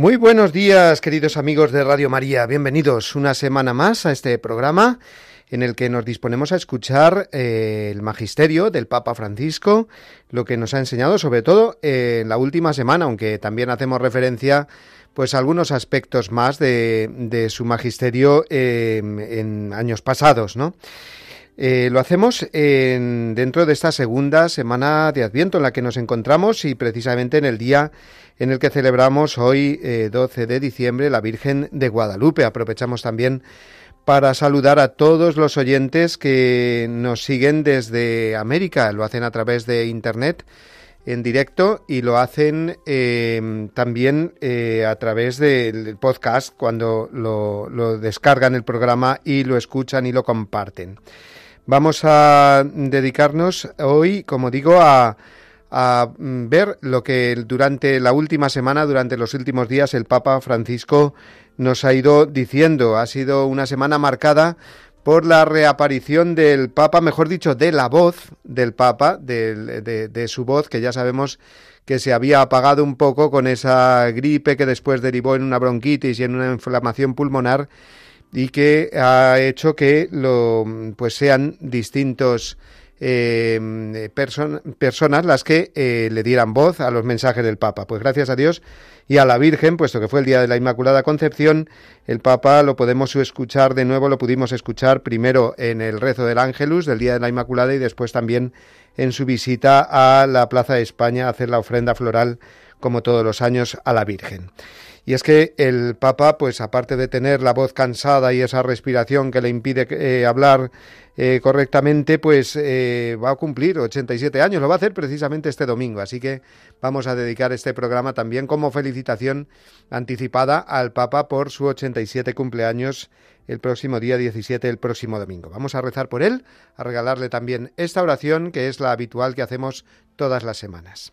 Muy buenos días, queridos amigos de Radio María. Bienvenidos una semana más a este programa en el que nos disponemos a escuchar eh, el magisterio del Papa Francisco, lo que nos ha enseñado sobre todo en la última semana, aunque también hacemos referencia pues a algunos aspectos más de, su magisterio eh, en años pasados, ¿no? Eh, lo hacemos en, dentro de esta segunda semana de Adviento en la que nos encontramos y precisamente en el día en el que celebramos hoy, 12 eh, de diciembre, la Virgen de Guadalupe. Aprovechamos también para saludar a todos los oyentes que nos siguen desde América. Lo hacen a través de Internet en directo y lo hacen eh, también a través del podcast cuando lo, lo descargan el programa y lo escuchan y lo comparten. Vamos a dedicarnos hoy, como digo, a, ver lo que durante la última semana, durante los últimos días, el Papa Francisco nos ha ido diciendo. Ha sido una semana marcada por la reaparición del Papa, mejor dicho, de la voz del Papa, de, su voz, que ya sabemos que se había apagado un poco con esa gripe que después derivó en una bronquitis y en una inflamación pulmonar y que ha hecho que lo, pues sean distintos eh, personas las que eh, le dieran voz a los mensajes del Papa. Pues gracias a Dios y a la Virgen, puesto que fue el día de la Inmaculada Concepción, el Papa lo podemos escuchar de nuevo, lo pudimos escuchar primero en el rezo del Ángelus del día de la Inmaculada y después también en su visita a la Plaza de España a hacer la ofrenda floral como todos los años a la Virgen. Y es que el Papa, pues aparte de tener la voz cansada y esa respiración que le impide eh, hablar eh, correctamente, pues eh, va a cumplir 87 años. Lo va a hacer precisamente este domingo. Así que vamos a dedicar este programa también como felicitación anticipada al Papa por su 87 cumpleaños el próximo día 17, el próximo domingo. Vamos a rezar por él, a regalarle también esta oración que es la habitual que hacemos todas las semanas.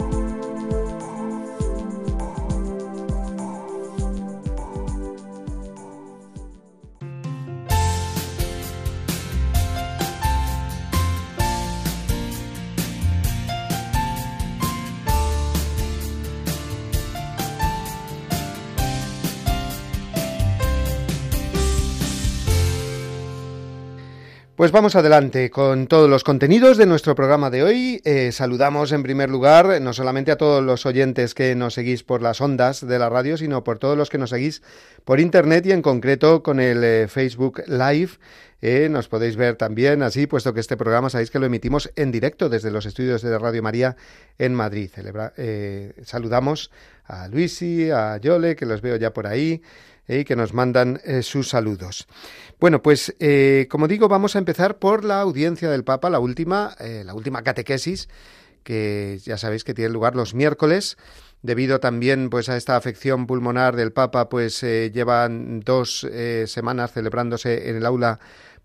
Pues vamos adelante con todos los contenidos de nuestro programa de hoy. Eh, saludamos en primer lugar no solamente a todos los oyentes que nos seguís por las ondas de la radio, sino por todos los que nos seguís por internet y en concreto con el eh, Facebook Live. Eh, nos podéis ver también así, puesto que este programa sabéis que lo emitimos en directo desde los estudios de Radio María en Madrid. saludamos a Luisi, a Yole, que los veo ya por ahí y que nos mandan sus saludos. Bueno, pues eh, como digo, vamos a empezar por la audiencia del Papa, la última, eh, la última catequesis, que ya sabéis que tiene lugar los miércoles. Debido también pues a esta afección pulmonar del Papa, pues eh, llevan dos semanas celebrándose en el aula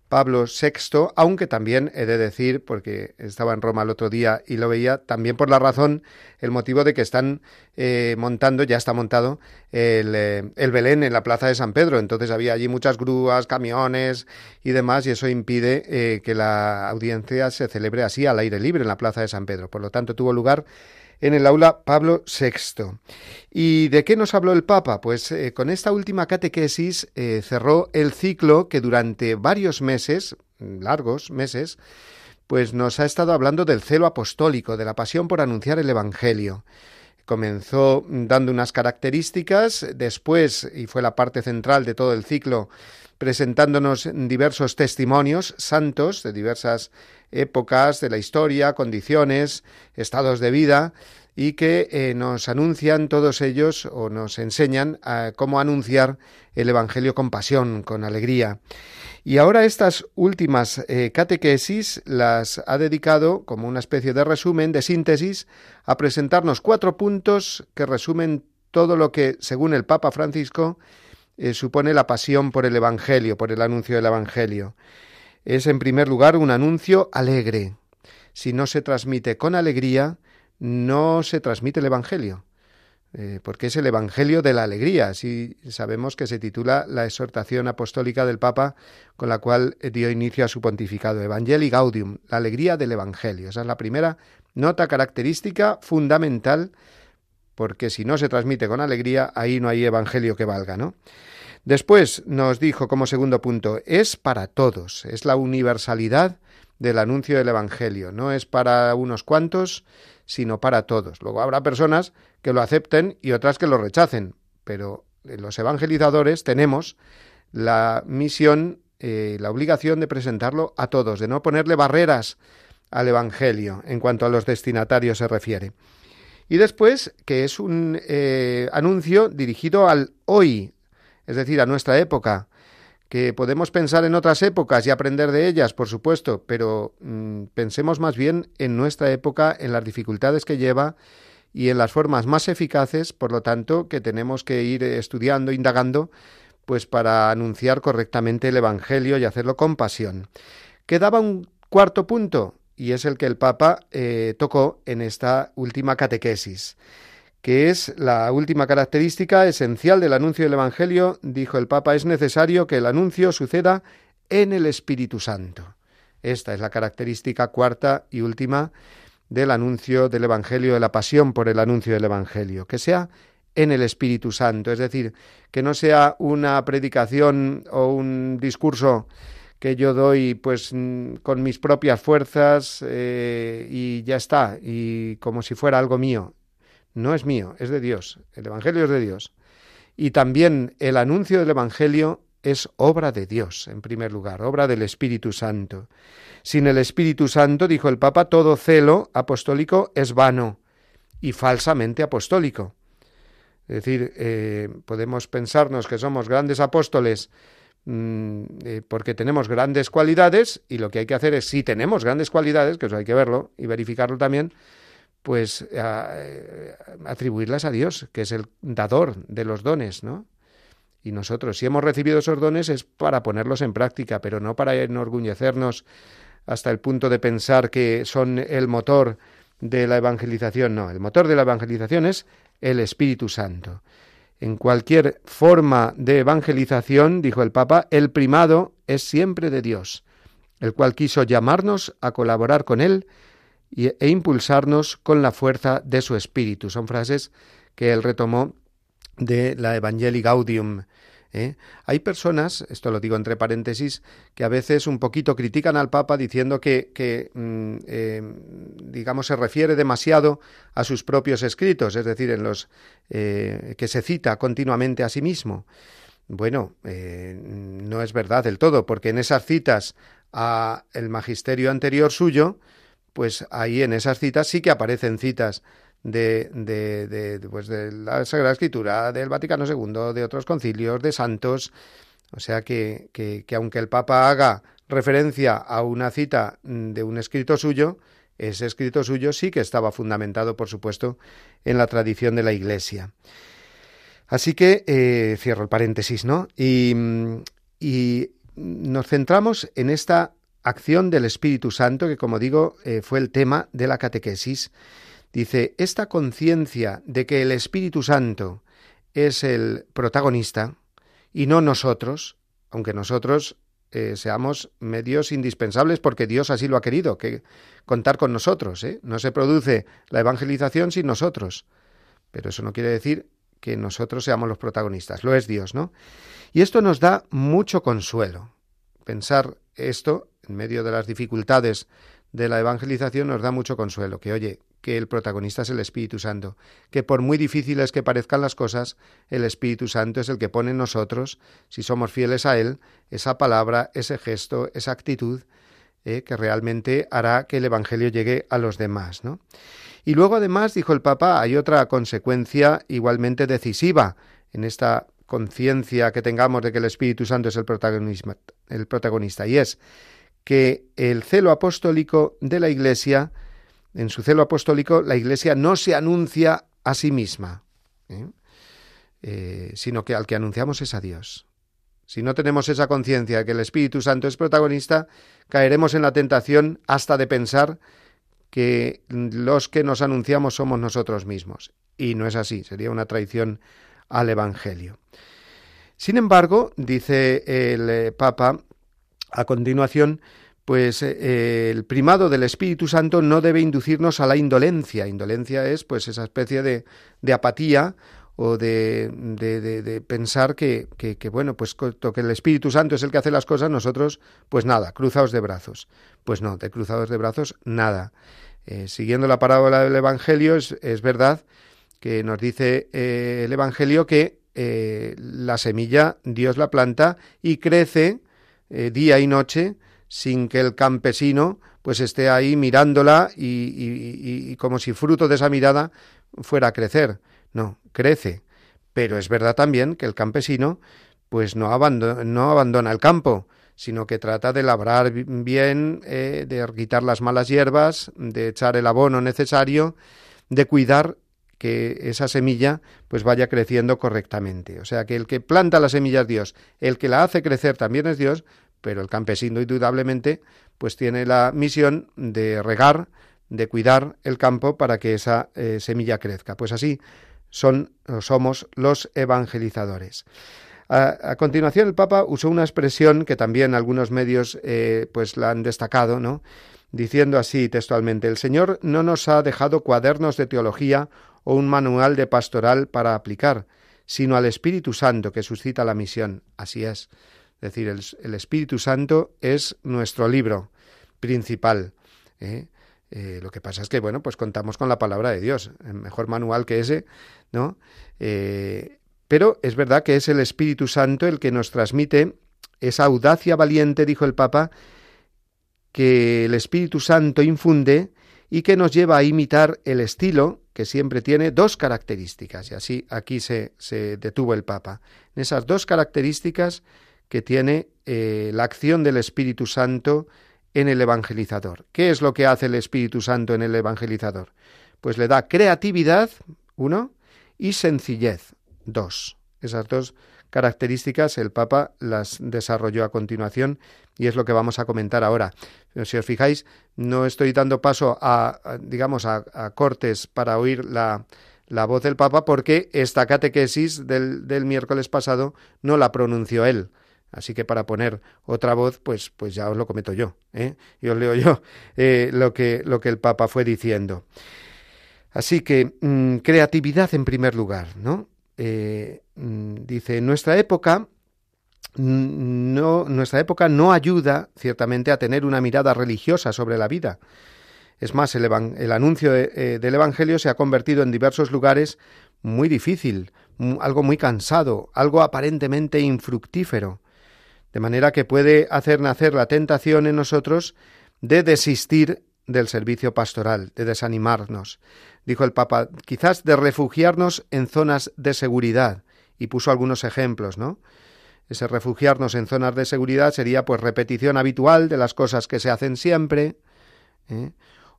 Pablo VI, aunque también he de decir, porque estaba en Roma el otro día y lo veía, también por la razón, el motivo de que están eh, montando, ya está montado, el, eh, el, Belén en la plaza de San Pedro. Entonces había allí muchas grúas, camiones y demás, y eso impide eh, que la audiencia se celebre así al aire libre en la plaza de San Pedro. Por lo tanto, tuvo lugar en el aula Pablo VI. ¿Y de qué nos habló el Papa? Pues eh, con esta última catequesis eh, cerró el ciclo que durante varios meses, largos meses, pues nos ha estado hablando del celo apostólico, de la pasión por anunciar el Evangelio. Comenzó dando unas características, después, y fue la parte central de todo el ciclo, presentándonos diversos testimonios santos de diversas épocas de la historia, condiciones, estados de vida, y que eh, nos anuncian todos ellos o nos enseñan a cómo anunciar el Evangelio con pasión, con alegría. Y ahora estas últimas eh, catequesis las ha dedicado como una especie de resumen, de síntesis, a presentarnos cuatro puntos que resumen todo lo que, según el Papa Francisco, eh, supone la pasión por el Evangelio, por el anuncio del Evangelio. Es, en primer lugar, un anuncio alegre. Si no se transmite con alegría, no se transmite el Evangelio, eh, porque es el Evangelio de la alegría. Así sabemos que se titula la exhortación apostólica del Papa con la cual dio inicio a su pontificado, Evangelii Gaudium, la alegría del Evangelio. Esa es la primera nota característica fundamental porque si no se transmite con alegría, ahí no hay evangelio que valga, ¿no? Después nos dijo como segundo punto, es para todos, es la universalidad del anuncio del evangelio, no es para unos cuantos, sino para todos. Luego habrá personas que lo acepten y otras que lo rechacen, pero los evangelizadores tenemos la misión, eh, la obligación de presentarlo a todos, de no ponerle barreras al evangelio en cuanto a los destinatarios se refiere. Y después, que es un eh, anuncio dirigido al hoy, es decir, a nuestra época, que podemos pensar en otras épocas y aprender de ellas, por supuesto, pero mm, pensemos más bien en nuestra época, en las dificultades que lleva y en las formas más eficaces, por lo tanto, que tenemos que ir estudiando, indagando, pues para anunciar correctamente el Evangelio y hacerlo con pasión. Quedaba un cuarto punto, y es el que el Papa eh, tocó en esta última catequesis, que es la última característica esencial del anuncio del Evangelio, dijo el Papa, es necesario que el anuncio suceda en el Espíritu Santo. Esta es la característica cuarta y última del anuncio del Evangelio, de la pasión por el anuncio del Evangelio, que sea en el Espíritu Santo, es decir, que no sea una predicación o un discurso que yo doy pues mm, con mis propias fuerzas eh, y ya está, y como si fuera algo mío. No es mío, es de Dios. El Evangelio es de Dios. Y también el anuncio del Evangelio es obra de Dios, en primer lugar, obra del Espíritu Santo. Sin el Espíritu Santo, dijo el Papa, todo celo apostólico es vano y falsamente apostólico. Es decir, eh, podemos pensarnos que somos grandes apóstoles Mm, eh, porque tenemos grandes cualidades y lo que hay que hacer es, si tenemos grandes cualidades, que eso hay que verlo y verificarlo también, pues eh, atribuirlas a Dios, que es el dador de los dones, ¿no? Y nosotros, si hemos recibido esos dones, es para ponerlos en práctica, pero no para enorgullecernos hasta el punto de pensar que son el motor de la evangelización. No, el motor de la evangelización es el Espíritu Santo. En cualquier forma de evangelización, dijo el Papa, el primado es siempre de Dios, el cual quiso llamarnos a colaborar con Él e impulsarnos con la fuerza de su espíritu. Son frases que él retomó de la Evangelii Gaudium ¿eh? Hay personas, esto lo digo entre paréntesis, que a veces un poquito critican al Papa diciendo que, mm, eh, digamos, se refiere demasiado a sus propios escritos, es decir, en los eh, que se cita continuamente a sí mismo. Bueno, no es verdad del todo, porque en esas citas a el magisterio anterior suyo, pues ahí en esas citas sí que aparecen citas de, de, pues de la Sagrada Escritura, del Vaticano II, de otros concilios, de santos. O sea que, que, que aunque el Papa haga referencia a una cita de un escrito suyo, ese escrito suyo sí que estaba fundamentado, por supuesto, en la tradición de la Iglesia. Así que eh, cierro el paréntesis, ¿no? Y, y nos centramos en esta acción del Espíritu Santo, que como digo eh, fue el tema de la catequesis. Dice, esta conciencia de que el Espíritu Santo es el protagonista y no nosotros, aunque nosotros eh, seamos medios indispensables porque Dios así lo ha querido, que contar con nosotros. ¿eh? No se produce la evangelización sin nosotros. Pero eso no quiere decir que nosotros seamos los protagonistas, lo es Dios, ¿no? Y esto nos da mucho consuelo. Pensar esto en medio de las dificultades de la evangelización nos da mucho consuelo, que oye, que el protagonista es el Espíritu Santo, que por muy difíciles que parezcan las cosas, el Espíritu Santo es el que pone en nosotros, si somos fieles a Él, esa palabra, ese gesto, esa actitud, eh, que realmente hará que el Evangelio llegue a los demás. ¿no? Y luego, además, dijo el Papa, hay otra consecuencia igualmente decisiva en esta conciencia que tengamos de que el Espíritu Santo es el, el protagonista, y es que el celo apostólico de la Iglesia, en su celo apostólico, la Iglesia no se anuncia a sí misma, ¿eh? Eh, sino que al que anunciamos es a Dios. Si no tenemos esa conciencia de que el Espíritu Santo es protagonista, caeremos en la tentación hasta de pensar que los que nos anunciamos somos nosotros mismos. Y no es así, sería una traición al Evangelio. Sin embargo, dice el eh, Papa, a continuación, pues eh, el primado del Espíritu Santo no debe inducirnos a la indolencia. Indolencia es pues esa especie de, de apatía o de, de, pensar que, que, bueno, pues que el Espíritu Santo es el que hace las cosas, nosotros, pues nada, cruzados de brazos. Pues no, de cruzados de brazos, nada. Eh, siguiendo la parábola del Evangelio, es, es verdad que nos dice eh, el Evangelio que la semilla Dios la planta y crece eh, día y noche sin que el campesino pues esté ahí mirándola y, como si fruto de esa mirada fuera a crecer. No, crece. Pero es verdad también que el campesino pues no abandona, no abandona el campo, sino que trata de labrar bien, eh, de quitar las malas hierbas, de echar el abono necesario, de cuidar que esa semilla pues vaya creciendo correctamente. O sea que el que planta la semilla es Dios, el que la hace crecer también es Dios, pero el campesino indudablemente pues tiene la misión de regar, de cuidar el campo para que esa eh, semilla crezca. Pues así son somos los evangelizadores. A, continuación el Papa usó una expresión que también algunos medios eh, pues la han destacado, ¿no? diciendo así textualmente el Señor no nos ha dejado cuadernos de teología o un manual de pastoral para aplicar, sino al Espíritu Santo que suscita la misión. Así es. Es decir, el, Espíritu Santo es nuestro libro principal. ¿eh? Eh, lo que pasa es que, bueno, pues contamos con la palabra de Dios, el mejor manual que ese, ¿no? Eh, pero es verdad que es el Espíritu Santo el que nos transmite esa audacia valiente, dijo el Papa, que el Espíritu Santo infunde y que nos lleva a imitar el estilo que siempre tiene dos características, y así aquí se, se detuvo el Papa. En esas dos características que tiene eh, la acción del Espíritu Santo en el evangelizador. ¿Qué es lo que hace el Espíritu Santo en el evangelizador? Pues le da creatividad, uno, y sencillez, dos. Esas dos características el Papa las desarrolló a continuación y es lo que vamos a comentar ahora. Si os fijáis, no estoy dando paso a, digamos, a, cortes para oír la, la, voz del Papa porque esta catequesis del, del miércoles pasado no la pronunció él. Así que para poner otra voz, pues, pues ya os lo cometo yo. ¿eh? Y os leo yo eh, lo, que, lo que el Papa fue diciendo. Así que mm, creatividad en primer lugar, ¿no? Eh, mm, dice, nuestra época no, nuestra época no ayuda ciertamente a tener una mirada religiosa sobre la vida. Es más, el, anuncio eh, del Evangelio se ha convertido en diversos lugares muy difícil, algo muy cansado, algo aparentemente infructífero, de manera que puede hacer nacer la tentación en nosotros de desistir del servicio pastoral, de desanimarnos. Dijo el Papa, quizás de refugiarnos en zonas de seguridad, y puso algunos ejemplos, ¿no? Ese refugiarnos en zonas de seguridad sería pues repetición habitual de las cosas que se hacen siempre, ¿eh?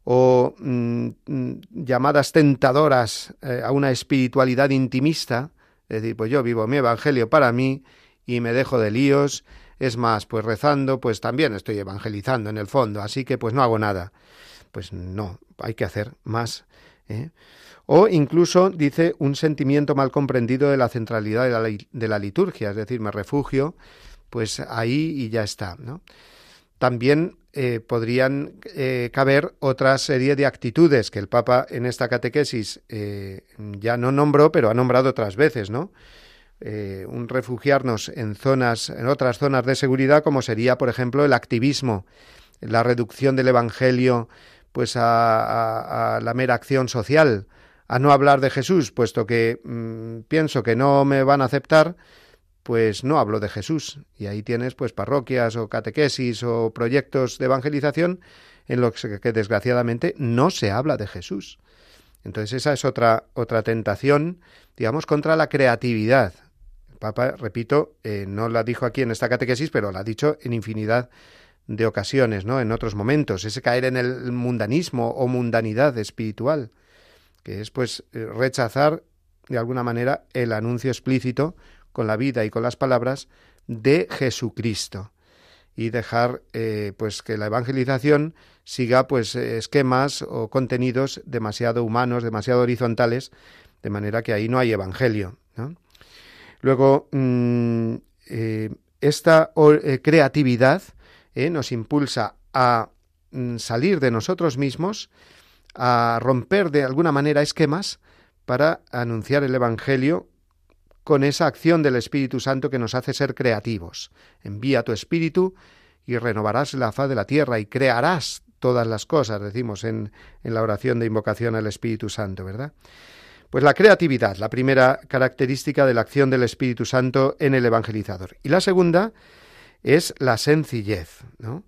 o mm, mm, llamadas tentadoras eh, a una espiritualidad intimista, es decir, pues yo vivo mi evangelio para mí y me dejo de líos, Es más, pues rezando, pues también estoy evangelizando en el fondo, así que pues no hago nada. Pues no, hay que hacer más. ¿Eh? O incluso dice un sentimiento mal comprendido de la centralidad de la, de la liturgia, es decir, me refugio, pues ahí y ya está. También eh, podrían eh, caber otra serie de actitudes que el Papa en esta catequesis ya no nombró, pero ha nombrado otras veces, ¿no? un refugiarnos en zonas, en otras zonas de seguridad, como sería, por ejemplo, el activismo, la reducción del Evangelio, pues a, la mera acción social, a no hablar de Jesús, puesto que mm, pienso que no me van a aceptar, pues no hablo de Jesús. Y ahí tienes pues parroquias o catequesis o proyectos de evangelización en los que desgraciadamente no se habla de Jesús. Entonces esa es otra, otra tentación, digamos, contra la creatividad. El Papa, repito, eh, no la dijo aquí en esta catequesis, pero la ha dicho en infinidad de ocasiones, ¿no? En otros momentos, ese caer en el mundanismo o mundanidad espiritual, que es pues eh, rechazar de alguna manera el anuncio explícito con la vida y con las palabras de Jesucristo y dejar eh, pues que la evangelización siga pues esquemas o contenidos demasiado humanos, demasiado horizontales, de manera que ahí no hay evangelio. Luego, mm, eh, esta eh, creatividad nos impulsa a mm, salir de nosotros mismos, a romper de alguna manera esquemas para anunciar el Evangelio con esa acción del Espíritu Santo que nos hace ser creativos. Envía tu Espíritu y renovarás la faz de la tierra y crearás todas las cosas, decimos en, en la oración de invocación al Espíritu Santo, ¿verdad? Pues la creatividad, la primera característica de la acción del Espíritu Santo en el evangelizador. Y la segunda es la sencillez, ¿no?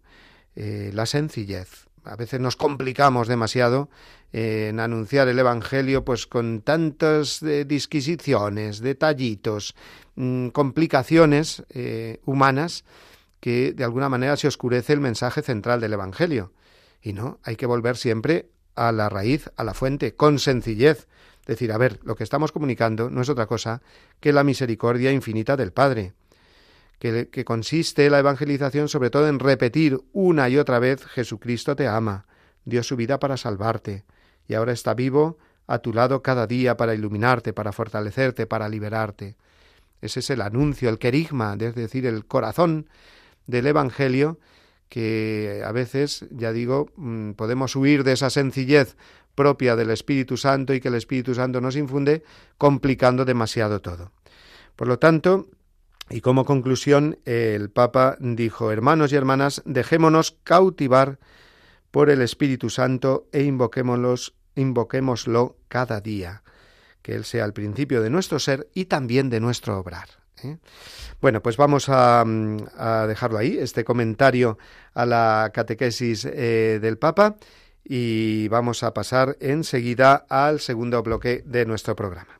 Eh, la sencillez. A veces nos complicamos demasiado en anunciar el Evangelio pues con tantas eh, disquisiciones, detallitos, mm, complicaciones eh, humanas que de alguna manera se oscurece el mensaje central del Evangelio. Y no, hay que volver siempre a la raíz, a la fuente, con sencillez. Decir, a ver, lo que estamos comunicando no es otra cosa que la misericordia infinita del Padre, que, consiste la evangelización sobre todo en repetir una y otra vez Jesucristo te ama, dio su vida para salvarte, y ahora está vivo a tu lado cada día para iluminarte, para fortalecerte, para liberarte. Ese es el anuncio, el querigma, es decir, el corazón del Evangelio, que a veces, ya digo, mm, podemos huir de esa sencillez propia del Espíritu Santo y que el Espíritu Santo nos infunde, complicando demasiado todo. Por lo tanto, y como conclusión, el Papa dijo, hermanos y hermanas, dejémonos cautivar por el Espíritu Santo e invoquémoslos invoquémoslo cada día, que Él sea el principio de nuestro ser y también de nuestro obrar. ¿eh? Bueno, pues vamos a, dejarlo ahí, este comentario a la catequesis eh, del Papa, y vamos a pasar enseguida al segundo bloque de nuestro programa.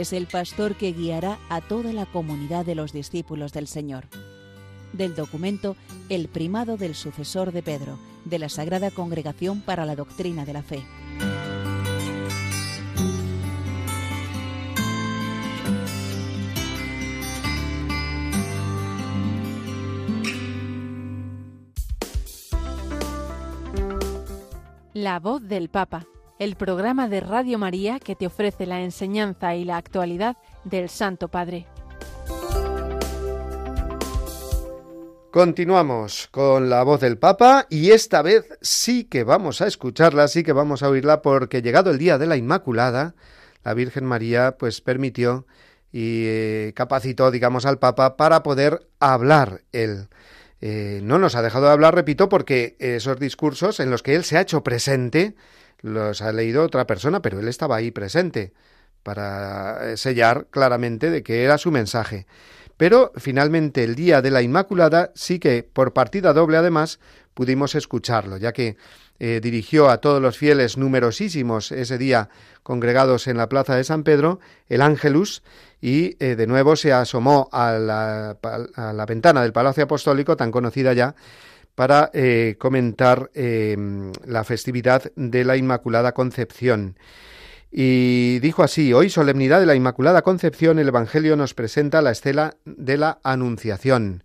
es el pastor que guiará a toda la comunidad de los discípulos del Señor. Del documento El primado del sucesor de Pedro, de la Sagrada Congregación para la Doctrina de la Fe. La voz del Papa el programa de Radio María que te ofrece la enseñanza y la actualidad del Santo Padre. Continuamos con la voz del Papa y esta vez sí que vamos a escucharla, sí que vamos a oírla porque llegado el día de la Inmaculada, la Virgen María pues permitió y eh, capacitó, digamos, al Papa para poder hablar él. Eh, no nos ha dejado de hablar, repito, porque esos discursos en los que él se ha hecho presente, los ha leído otra persona, pero él estaba ahí presente. para eh, sellar claramente de que era su mensaje. Pero finalmente el día de la Inmaculada sí que por partida doble además pudimos escucharlo, ya que eh, dirigió a todos los fieles numerosísimos ese día congregados en la plaza de San Pedro el Ángelus y eh, de nuevo se asomó a la, a la, ventana del Palacio Apostólico, tan conocida ya, para eh, comentar la festividad de la Inmaculada Concepción. Y dijo así, hoy solemnidad de la Inmaculada Concepción, el Evangelio nos presenta la estela de la Anunciación.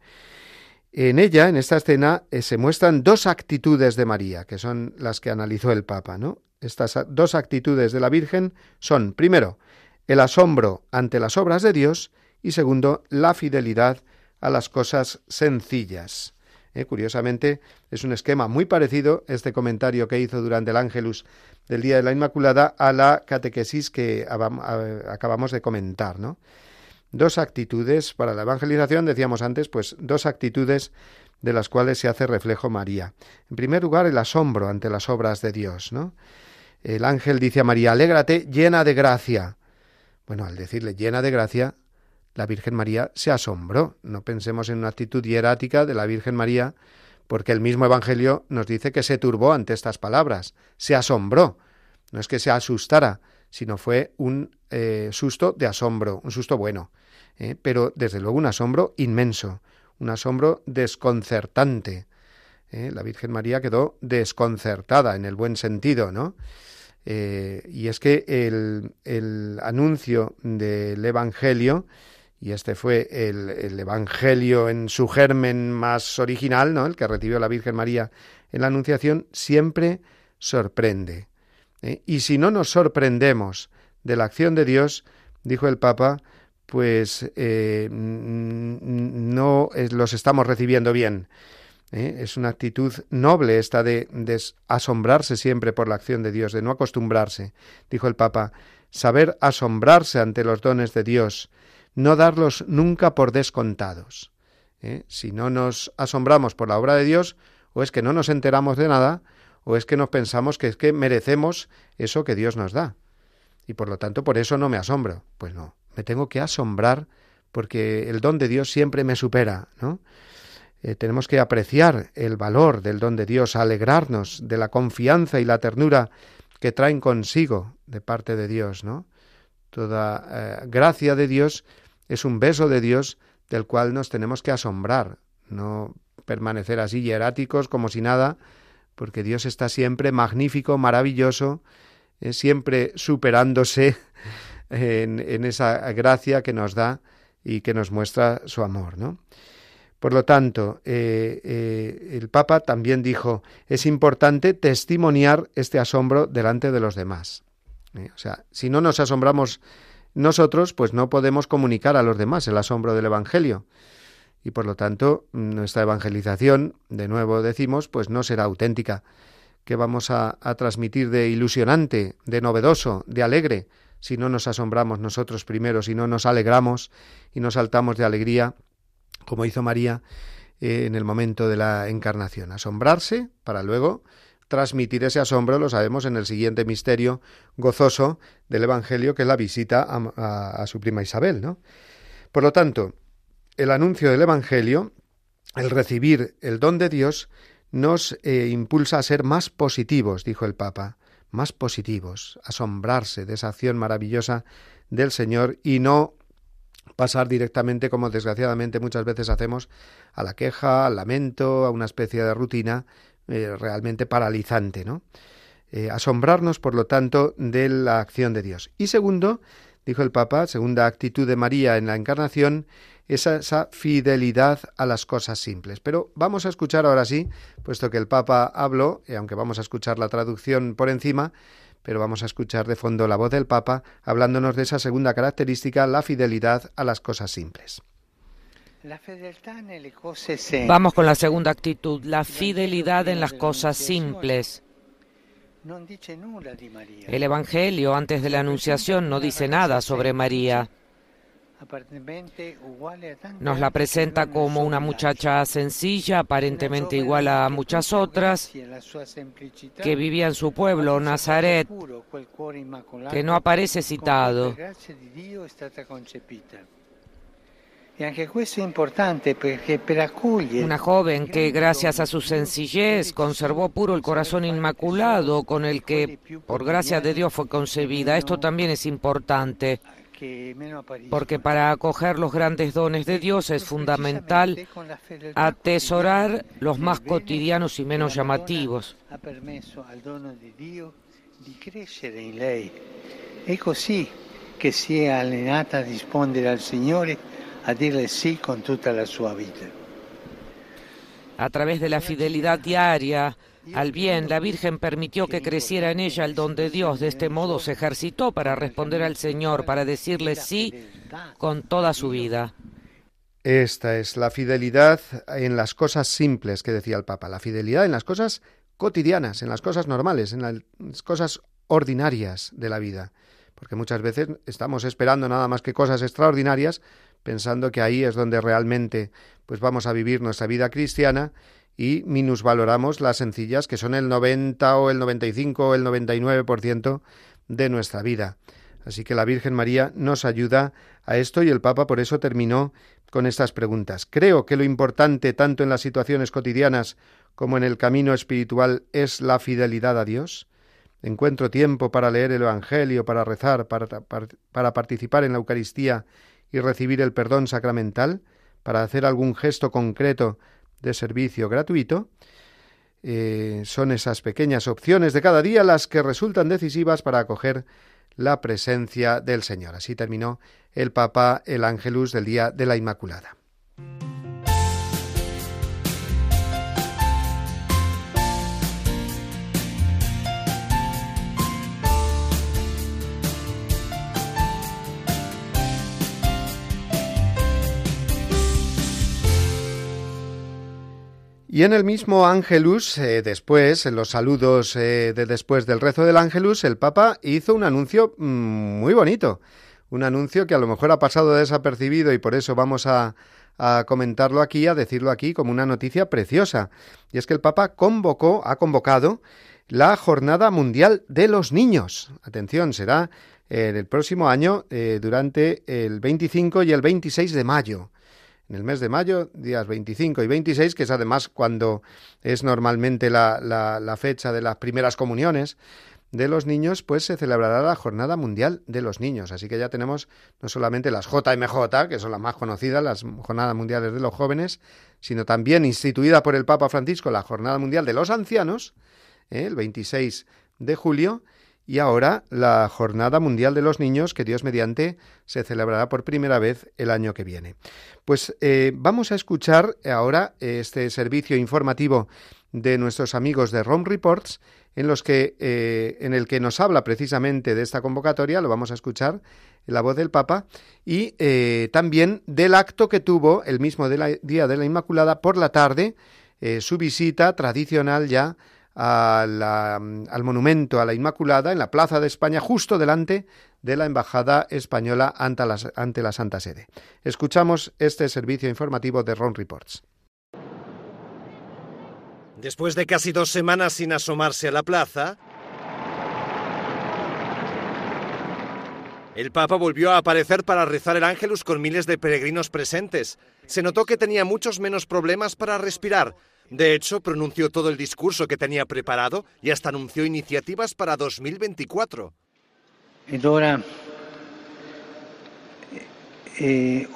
En ella, en esta escena, eh, se muestran dos actitudes de María, que son las que analizó el Papa, ¿no? Estas dos actitudes de la Virgen son, primero, el asombro ante las obras de Dios y segundo, la fidelidad a las cosas sencillas. Eh, curiosamente, es un esquema muy parecido, este comentario que hizo durante el Ángelus del Día de la Inmaculada, a la catequesis que acabamos de comentar, ¿no? dos actitudes para la evangelización, decíamos antes, pues dos actitudes de las cuales se hace reflejo María. En primer lugar, el asombro ante las obras de Dios, ¿no? El ángel dice a María, alégrate, llena de gracia. Bueno, al decirle llena de gracia, la Virgen María se asombró. No pensemos en una actitud hierática de la Virgen María, porque el mismo Evangelio nos dice que se turbó ante estas palabras, se asombró. No es que se asustara, sino fue un eh, susto de asombro, un susto bueno. ¿eh? pero desde luego un asombro inmenso, un asombro desconcertante. ¿eh? La Virgen María quedó desconcertada en el buen sentido, ¿no? Y es que el, anuncio del Evangelio, y este fue el, el, Evangelio en su germen más original, ¿no? el que recibió la Virgen María en la Anunciación, siempre sorprende. Y si no nos sorprendemos de la acción de Dios, dijo el Papa, pues eh, no los estamos recibiendo bien. ¿eh? Es una actitud noble esta de, de, asombrarse siempre por la acción de Dios, de no acostumbrarse. Dijo el Papa, saber asombrarse ante los dones de Dios, no darlos nunca por descontados. ¿eh? Si no nos asombramos por la obra de Dios, o es que no nos enteramos de nada, o es que nos pensamos que es que merecemos eso que Dios nos da. Y por lo tanto, por eso no me asombro. Pues no, me tengo que asombrar porque el don de Dios siempre me supera, ¿no? Eh, tenemos que apreciar el valor del don de Dios, alegrarnos de la confianza y la ternura que traen consigo de parte de Dios, ¿no? Toda eh, gracia de Dios es un beso de Dios del cual nos tenemos que asombrar, no permanecer así hieráticos como si nada, porque Dios está siempre magnífico, maravilloso, eh, siempre superándose en, esa gracia que nos da y que nos muestra su amor, ¿no? Por lo tanto, eh, eh, el Papa también dijo, es importante testimoniar este asombro delante de los demás. O sea, si no nos asombramos nosotros, pues no podemos comunicar a los demás el asombro del Evangelio. Y por lo tanto, nuestra evangelización, de nuevo decimos, pues no será auténtica. ¿Qué vamos a transmitir de ilusionante, de novedoso, de alegre? si no nos asombramos nosotros primero, si no nos alegramos y nos saltamos de alegría, como hizo María eh, en el momento de la encarnación. Asombrarse para luego transmitir ese asombro, lo sabemos en el siguiente misterio gozoso del Evangelio, que es la visita a, su prima Isabel. ¿no? Por lo tanto, el anuncio del Evangelio, el recibir el don de Dios, nos eh, impulsa a ser más positivos, dijo el Papa más positivos, asombrarse de esa acción maravillosa del Señor y no pasar directamente, como desgraciadamente muchas veces hacemos, a la queja, al lamento, a una especie de rutina eh, realmente paralizante, ¿no? Eh, asombrarnos, por lo tanto, de la acción de Dios. Y segundo, dijo el Papa, segunda actitud de María en la Encarnación, esa, esa fidelidad a las cosas simples. Pero vamos a escuchar ahora sí, puesto que el Papa habló, y aunque vamos a escuchar la traducción por encima, pero vamos a escuchar de fondo la voz del Papa hablándonos de esa segunda característica, la fidelidad a las cosas simples. Vamos con la segunda actitud, la fidelidad en las cosas simples. El Evangelio antes de la Anunciación no dice nada sobre María. Nos la presenta como una muchacha sencilla, aparentemente igual a muchas otras, que vivía en su pueblo, Nazaret, que no aparece citado. Una joven que gracias a su sencillez conservó puro el corazón inmaculado con el que por gracia de Dios fue concebida. Esto también es importante porque para acoger los grandes dones de Dios es fundamental atesorar los más cotidianos y menos llamativos. Es así que sia allenata a rispondere al Signore a dirle sí con toda la su vida. A través de la fidelidad diaria al bien, la Virgen permitió que creciera en ella el don de Dios. De este modo se ejercitó para responder al Señor, para decirle sí con toda su vida. Esta es la fidelidad en las cosas simples que decía el Papa, la fidelidad en las cosas cotidianas, en las cosas normales, en las cosas ordinarias de la vida. Porque muchas veces estamos esperando nada más que cosas extraordinarias, pensando que ahí es donde realmente pues vamos a vivir nuestra vida cristiana y minusvaloramos las sencillas que son el 90 o el 95 o el 99% de nuestra vida. Así que la Virgen María nos ayuda a esto y el Papa por eso terminó con estas preguntas. Creo que lo importante tanto en las situaciones cotidianas como en el camino espiritual es la fidelidad a Dios. Encuentro tiempo para leer el Evangelio, para rezar, para, para participar en la Eucaristía y recibir el perdón sacramental, para hacer algún gesto concreto de servicio gratuito, eh, son esas pequeñas opciones de cada día las que resultan decisivas para acoger la presencia del Señor. Así terminó el Papa el Ángelus del Día de la Inmaculada. Y en el mismo Ángelus, eh, después, en los saludos eh, de después del rezo del Ángelus, el Papa hizo un anuncio mm, muy bonito. Un anuncio que a lo mejor ha pasado desapercibido y por eso vamos a, comentarlo aquí, a decirlo aquí como una noticia preciosa. Y es que el Papa convocó, ha convocado la Jornada Mundial de los Niños. Atención, será eh, el próximo año durante el 25 y el 26 de mayo en el mes de mayo, días 25 y 26, que es además cuando es normalmente la, la, fecha de las primeras comuniones de los niños, pues se celebrará la Jornada Mundial de los Niños. Así que ya tenemos no solamente las JMJ, que son las más conocidas, las Jornadas Mundiales de los Jóvenes, sino también instituida por el Papa Francisco la Jornada Mundial de los Ancianos, ¿eh? el 26 de julio, y ahora la Jornada Mundial de los Niños, que Dios mediante se celebrará por primera vez el año que viene. Pues eh, vamos a escuchar ahora este servicio informativo de nuestros amigos de Rome Reports, en los que eh, en el que nos habla precisamente de esta convocatoria, lo vamos a escuchar la voz del Papa, y eh, también del acto que tuvo el mismo día de la Inmaculada por la tarde, su visita tradicional ya al monumento a la Inmaculada en la Plaza de España, justo delante de la Embajada Española ante la, ante la Santa Sede. Escuchamos este servicio informativo de Ron Reports. Después de casi dos semanas sin asomarse a la plaza, el Papa volvió a aparecer para rezar el Ángelus con miles de peregrinos presentes. Se notó que tenía muchos menos problemas para respirar, de hecho, pronunció todo el discurso que tenía preparado y hasta anunció iniciativas para 2024. Eh, eh,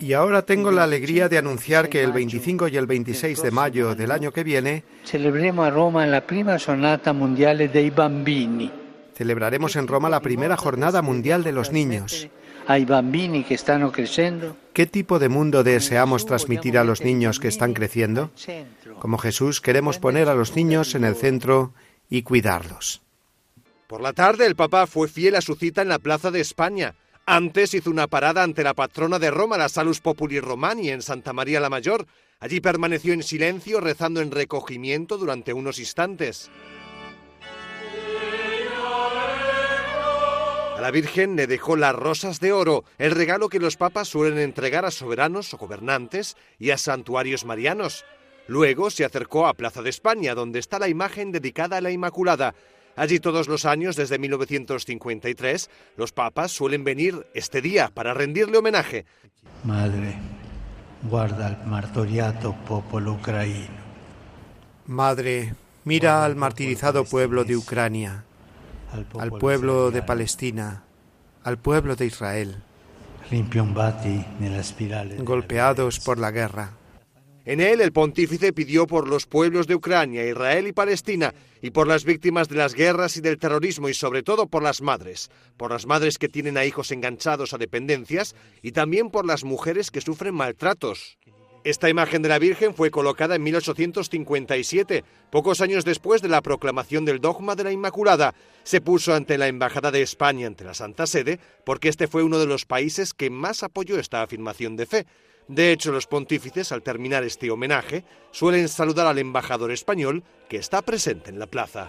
y ahora tengo la alegría de anunciar que el 25 y el 26 de mayo del año que viene celebraremos a Roma la prima jornada mundial dei bambini. Celebraremos en Roma la primera jornada mundial de los niños bambini que están creciendo. ¿Qué tipo de mundo deseamos transmitir a los niños que están creciendo? Como Jesús queremos poner a los niños en el centro y cuidarlos. Por la tarde el Papa fue fiel a su cita en la Plaza de España. Antes hizo una parada ante la patrona de Roma, la Salus Populi Romani, en Santa María la Mayor. Allí permaneció en silencio, rezando en recogimiento durante unos instantes. La Virgen le dejó las rosas de oro, el regalo que los papas suelen entregar a soberanos o gobernantes y a santuarios marianos. Luego se acercó a Plaza de España, donde está la imagen dedicada a la Inmaculada. Allí todos los años, desde 1953, los papas suelen venir este día para rendirle homenaje. Madre, guarda al martoriato popolo ucraino. Madre, mira al martirizado pueblo de Ucrania, al pueblo de Palestina, al pueblo de Israel, golpeados por la guerra. En él el pontífice pidió por los pueblos de Ucrania, Israel y Palestina, y por las víctimas de las guerras y del terrorismo, y sobre todo por las madres, por las madres que tienen a hijos enganchados a dependencias, y también por las mujeres que sufren maltratos. Esta imagen de la Virgen fue colocada en 1857, pocos años después de la proclamación del dogma de la Inmaculada. Se puso ante la Embajada de España ante la Santa Sede porque este fue uno de los países que más apoyó esta afirmación de fe. De hecho, los pontífices, al terminar este homenaje, suelen saludar al embajador español que está presente en la plaza.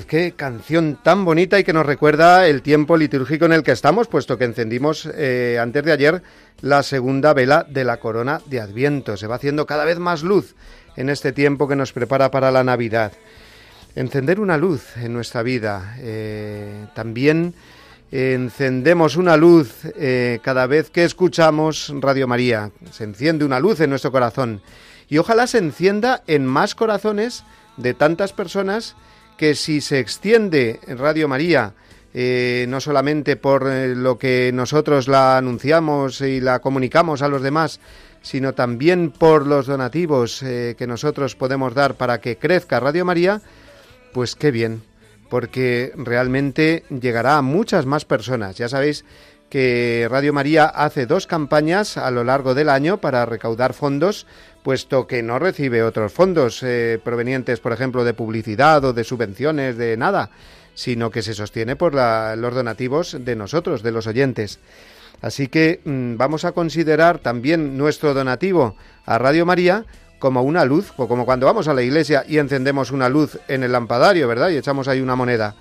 qué canción tan bonita y que nos recuerda el tiempo litúrgico en el que estamos, puesto que encendimos eh, antes de ayer la segunda vela de la corona de Adviento. Se va haciendo cada vez más luz en este tiempo que nos prepara para la Navidad. Encender una luz en nuestra vida. Eh, también encendemos una luz eh, cada vez que escuchamos Radio María. Se enciende una luz en nuestro corazón. Y ojalá se encienda en más corazones de tantas personas que si se extiende Radio María, eh, no solamente por eh, lo que nosotros la anunciamos y la comunicamos a los demás, sino también por los donativos eh, que nosotros podemos dar para que crezca Radio María, pues qué bien, porque realmente llegará a muchas más personas. Ya sabéis que Radio María hace dos campañas a lo largo del año para recaudar fondos puesto que no recibe otros fondos eh, provenientes, por ejemplo, de publicidad o de subvenciones, de nada, sino que se sostiene por los donativos de nosotros, de los oyentes. Así que mm, vamos a considerar también nuestro donativo a Radio María como una luz, o como cuando vamos a la iglesia y encendemos una luz en el lampadario, ¿verdad? Y echamos ahí una moneda.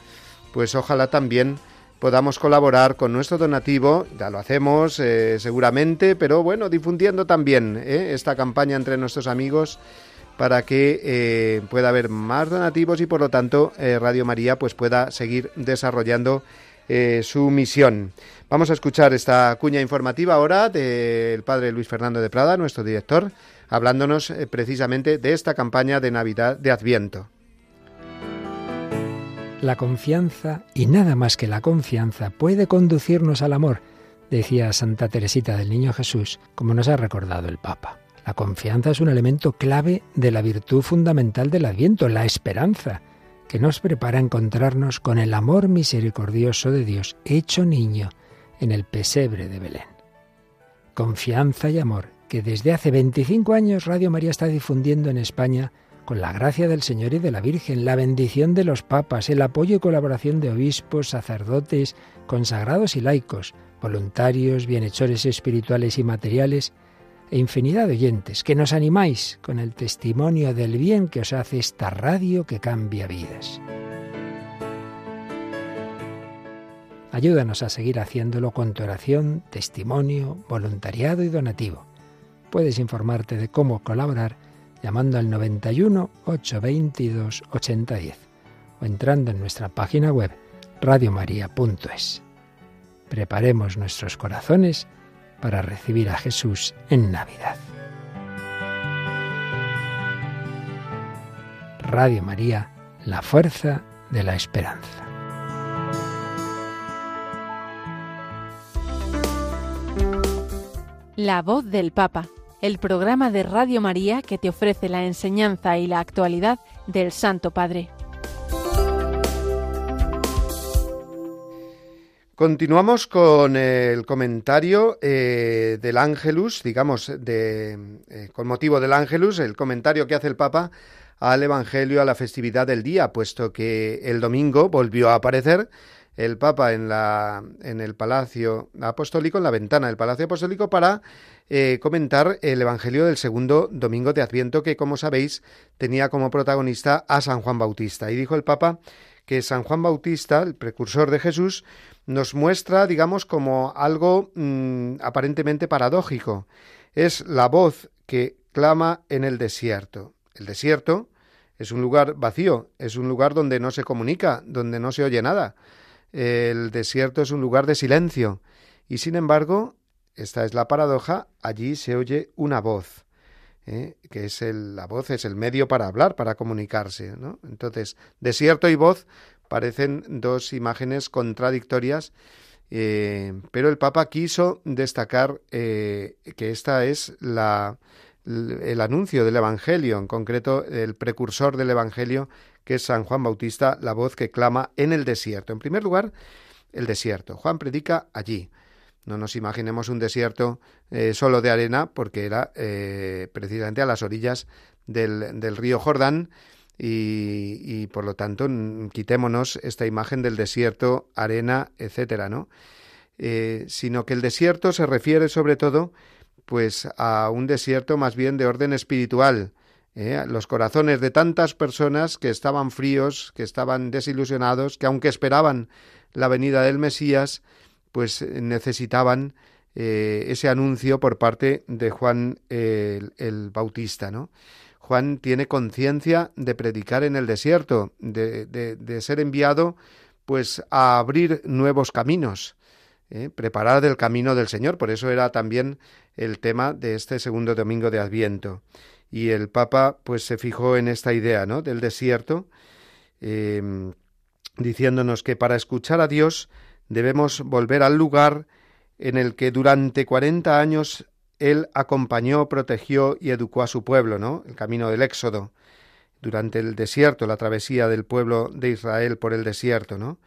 Pues ojalá también podamos colaborar con nuestro donativo, ya lo hacemos eh, seguramente, pero bueno, difundiendo también eh, esta campaña entre nuestros amigos para que eh, pueda haber más donativos y por lo tanto Radio María pues pueda seguir desarrollando su misión. Vamos a escuchar esta cuña informativa ahora del padre Luis Fernando de Prada, nuestro director, hablándonos precisamente de esta campaña de Navidad de Adviento. La confianza, y nada más que la confianza, puede conducirnos al amor, decía Santa Teresita del Niño Jesús, como nos ha recordado el Papa. La confianza es un elemento clave de la virtud fundamental del Adviento, la esperanza, que nos prepara a encontrarnos con el amor misericordioso de Dios hecho niño en el pesebre de Belén. Confianza y amor que desde hace 25 años Radio María está difundiendo en España con la gracia del Señor y de la Virgen, la bendición de los papas, el apoyo y colaboración de obispos, sacerdotes, consagrados y laicos, voluntarios, bienhechores espirituales y materiales, e infinidad de oyentes, que nos animáis con el testimonio del bien que os hace esta radio que cambia vidas. Ayúdanos a seguir haciéndolo con tu oración, testimonio, voluntariado y donativo. Puedes informarte de cómo colaborar llamando al 91 822 8010 o entrando en nuestra página web radiomaria.es. Preparemos nuestros corazones para recibir a Jesús en Navidad. Radio María, la fuerza de la esperanza. La voz del Papa el programa de Radio María que te ofrece la enseñanza y la actualidad del Santo Padre. Continuamos con el comentario eh, del Ángelus, digamos, de, eh, con motivo del Ángelus, el comentario que hace el Papa al Evangelio a la festividad del día, puesto que el domingo volvió a aparecer el Papa en, la, en el Palacio Apostólico, en la ventana del Palacio Apostólico, para eh, comentar el Evangelio del segundo domingo de Adviento, que, como sabéis, tenía como protagonista a San Juan Bautista. Y dijo el Papa que San Juan Bautista, el precursor de Jesús, nos muestra, digamos, como algo mm, aparentemente paradójico. Es la voz que clama en el desierto. El desierto es un lugar vacío, es un lugar donde no se comunica, donde no se oye nada el desierto es un lugar de silencio y sin embargo, esta es la paradoja, allí se oye una voz. ¿eh? que es la voz es el medio para hablar, para comunicarse. Entonces, desierto y voz parecen dos imágenes contradictorias, eh, pero el Papa quiso destacar eh, que esta es la, el anuncio del Evangelio, en concreto el precursor del Evangelio, que es San Juan Bautista, la voz que clama en el desierto. En primer lugar, el desierto. Juan predica allí. No nos imaginemos un desierto eh, solo de arena, porque era eh, precisamente a las orillas del, río Jordán, y, por lo tanto quitémonos esta imagen del desierto, arena, etcétera, ¿no? Eh, sino que el desierto se refiere sobre todo pues a un desierto más bien de orden espiritual, ¿eh? los corazones de tantas personas que estaban fríos, que estaban desilusionados, que aunque esperaban la venida del Mesías, pues necesitaban eh, ese anuncio por parte de Juan el, Bautista, ¿no? Juan tiene conciencia de predicar en el desierto, de, de, ser enviado pues a abrir nuevos caminos, ¿eh? preparar el camino del Señor. Por eso era también el tema de este segundo domingo de Adviento y el Papa pues se fijó en esta idea ¿no? del desierto, em, diciéndonos que para escuchar a Dios debemos volver al lugar en el que durante cuarenta años él acompañó, protegió y educó a su pueblo, ¿no? El camino del Éxodo, durante el desierto, la travesía del pueblo de Israel por el desierto, ¿no?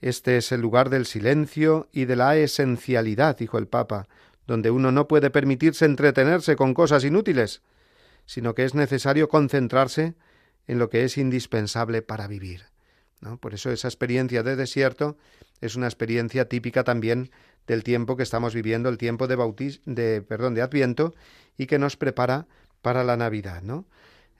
Este es el lugar del silencio y de la esencialidad, dijo el Papa, donde uno no puede permitirse entretenerse con cosas inútiles, sino que es necesario concentrarse en lo que es indispensable para vivir. ¿no? Por eso esa experiencia de desierto es una experiencia típica también del tiempo que estamos viviendo, el tiempo de, bautis de, perdón, de Adviento, y que nos prepara para la Navidad, ¿no?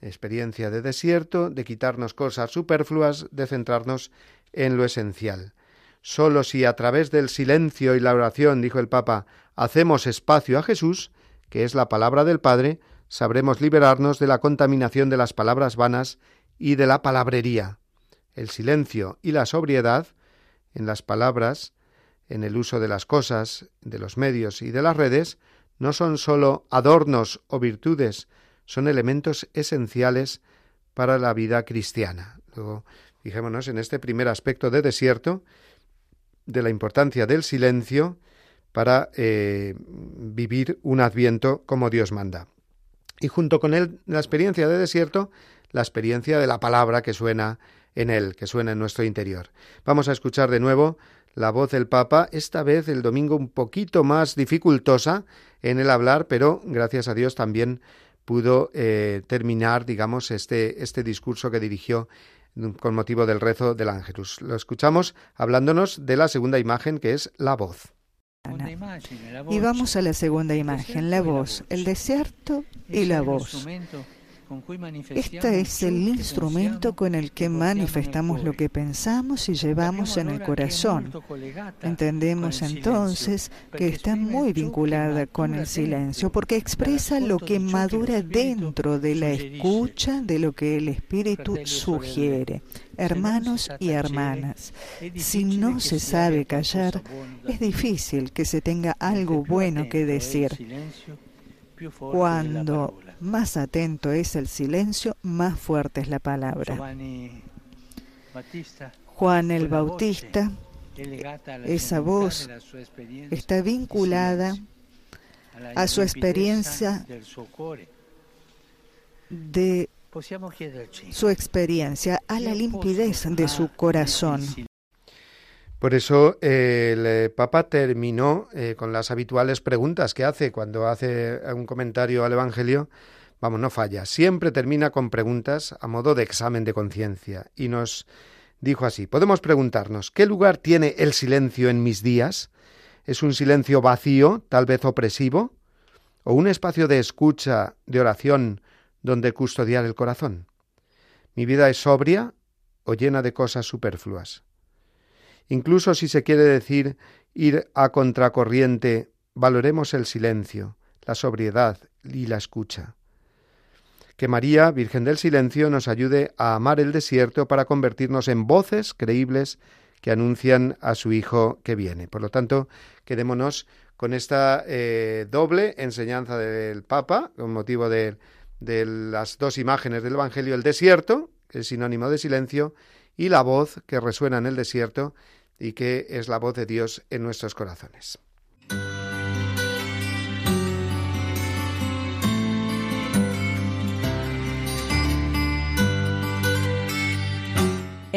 Experiencia de desierto, de quitarnos cosas superfluas, de centrarnos en lo esencial. Solo si a través del silencio y la oración, dijo el Papa, hacemos espacio a Jesús, que es la palabra del Padre, sabremos liberarnos de la contaminación de las palabras vanas y de la palabrería. El silencio y la sobriedad en las palabras, en el uso de las cosas, de los medios y de las redes, no son sólo adornos o virtudes, son elementos esenciales para la vida cristiana. Luego, fijémonos en este primer aspecto de desierto, de la importancia del silencio para eh, vivir un adviento como Dios manda. Y junto con él, la experiencia de desierto, la experiencia de la palabra que suena en él, que suena en nuestro interior. Vamos a escuchar de nuevo la voz del Papa, esta vez el domingo un poquito más dificultosa en el hablar, pero gracias a Dios también pudo eh, terminar, digamos, este, este discurso que dirigió con motivo del rezo del Ángelus. Lo escuchamos hablándonos de la segunda imagen que es la voz. Y vamos a la segunda imagen, la voz, el desierto y la voz. Este es el instrumento con el que manifestamos lo que pensamos y llevamos en el corazón. Entendemos entonces que está muy vinculada con el silencio, porque expresa lo que madura dentro de la escucha de lo que el Espíritu sugiere. Hermanos y hermanas, si no se sabe callar, es difícil que se tenga algo bueno que decir. Cuando más atento es el silencio, más fuerte es la palabra. Juan el Bautista, esa voz está vinculada a su experiencia de su experiencia, a la limpidez de su corazón. Por eso el eh, Papa terminó eh, con las habituales preguntas que hace cuando hace un comentario al Evangelio. Vamos, no falla. Siempre termina con preguntas a modo de examen de conciencia. Y nos dijo así, podemos preguntarnos, ¿qué lugar tiene el silencio en mis días? ¿Es un silencio vacío, tal vez opresivo? ¿O un espacio de escucha, de oración, donde custodiar el corazón? ¿Mi vida es sobria o llena de cosas superfluas? Incluso si se quiere decir ir a contracorriente, valoremos el silencio, la sobriedad y la escucha. Que María, Virgen del Silencio, nos ayude a amar el desierto para convertirnos en voces creíbles que anuncian a su Hijo que viene. Por lo tanto, quedémonos con esta eh, doble enseñanza del Papa, con motivo de, las dos imágenes del Evangelio, el desierto, que es sinónimo de silencio, y la voz que resuena en el desierto y que es la voz de Dios en nuestros corazones.